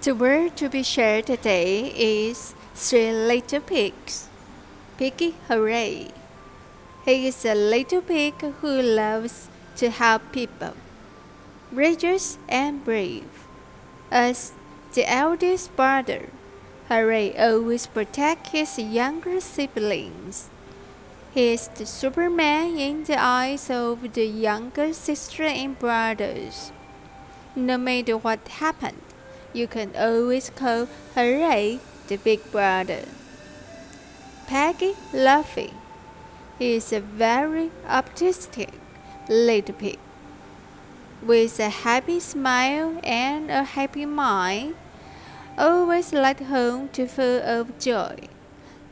The word to be shared today is Three Little Pigs. Piggy Hooray! He is a little pig who loves to help people, righteous and brave. As the eldest brother, Hooray always protects his younger siblings. He is the Superman in the eyes of the younger sister and brothers. No matter what happened, you can always call Hooray the big brother. Peggy Luffy is a very optimistic little pig. With a happy smile and a happy mind, always like home to full of joy.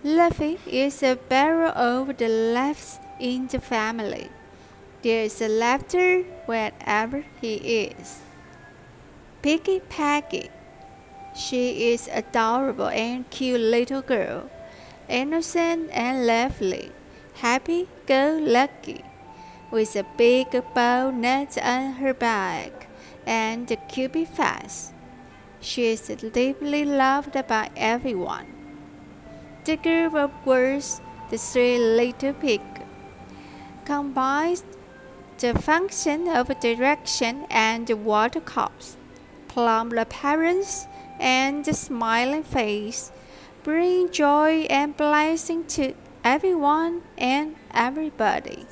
Luffy is a barrel of the laughs in the family. There is laughter wherever he is. Piggy Peggy. She is adorable and cute little girl, innocent and lovely, happy go lucky, with a big bow net on her back and a cupid face. She is deeply loved by everyone. The group of words, the three little pigs, combines the function of direction and water cups plump appearance and smiling face bring joy and blessing to everyone and everybody.